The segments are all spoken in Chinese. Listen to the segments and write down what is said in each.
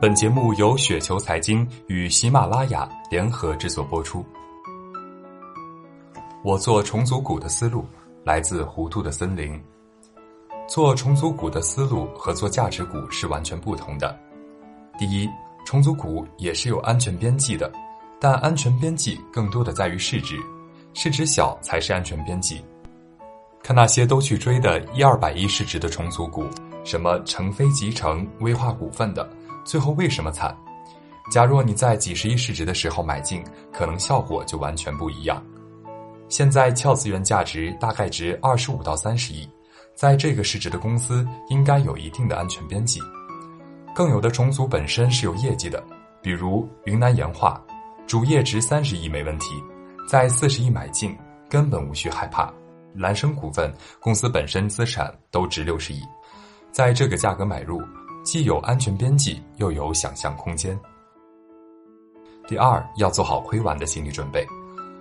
本节目由雪球财经与喜马拉雅联合制作播出。我做重组股的思路来自糊涂的森林。做重组股的思路和做价值股是完全不同的。第一，重组股也是有安全边际的，但安全边际更多的在于市值，市值小才是安全边际。看那些都去追的一二百亿市值的重组股，什么成飞集成、威化股份的，最后为什么惨？假若你在几十亿市值的时候买进，可能效果就完全不一样。现在壳资源价值大概值二十五到三十亿，在这个市值的公司应该有一定的安全边际。更有的重组本身是有业绩的，比如云南岩化，主业值三十亿没问题，在四十亿买进，根本无需害怕。蓝生股份公司本身资产都值六十亿，在这个价格买入，既有安全边际，又有想象空间。第二，要做好亏完的心理准备。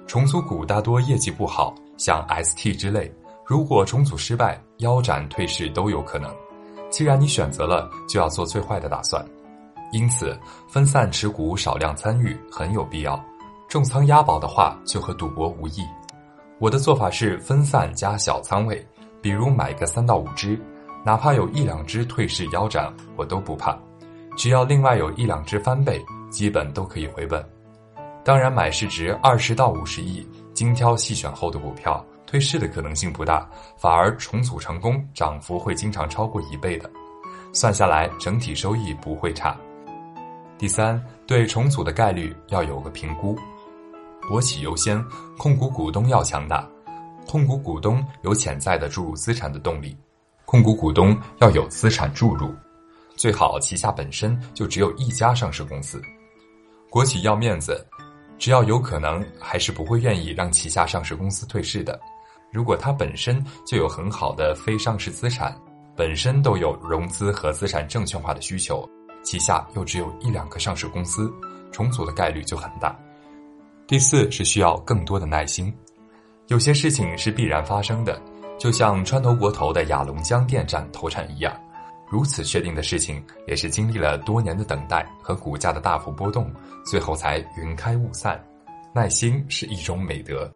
重组股大多业绩不好，像 ST 之类，如果重组失败，腰斩退市都有可能。既然你选择了，就要做最坏的打算。因此，分散持股，少量参与很有必要。重仓押宝的话，就和赌博无异。我的做法是分散加小仓位，比如买个三到五只，哪怕有一两只退市腰斩，我都不怕。只要另外有一两只翻倍，基本都可以回本。当然，买市值二十到五十亿，精挑细选后的股票，退市的可能性不大，反而重组成功，涨幅会经常超过一倍的。算下来，整体收益不会差。第三，对重组的概率要有个评估。国企优先，控股股东要强大，控股股东有潜在的注入资产的动力，控股股东要有资产注入，最好旗下本身就只有一家上市公司。国企要面子，只要有可能，还是不会愿意让旗下上市公司退市的。如果它本身就有很好的非上市资产，本身都有融资和资产证券化的需求，旗下又只有一两个上市公司，重组的概率就很大。第四是需要更多的耐心，有些事情是必然发生的，就像川头国投的雅龙江电站投产一样，如此确定的事情，也是经历了多年的等待和股价的大幅波动，最后才云开雾散。耐心是一种美德。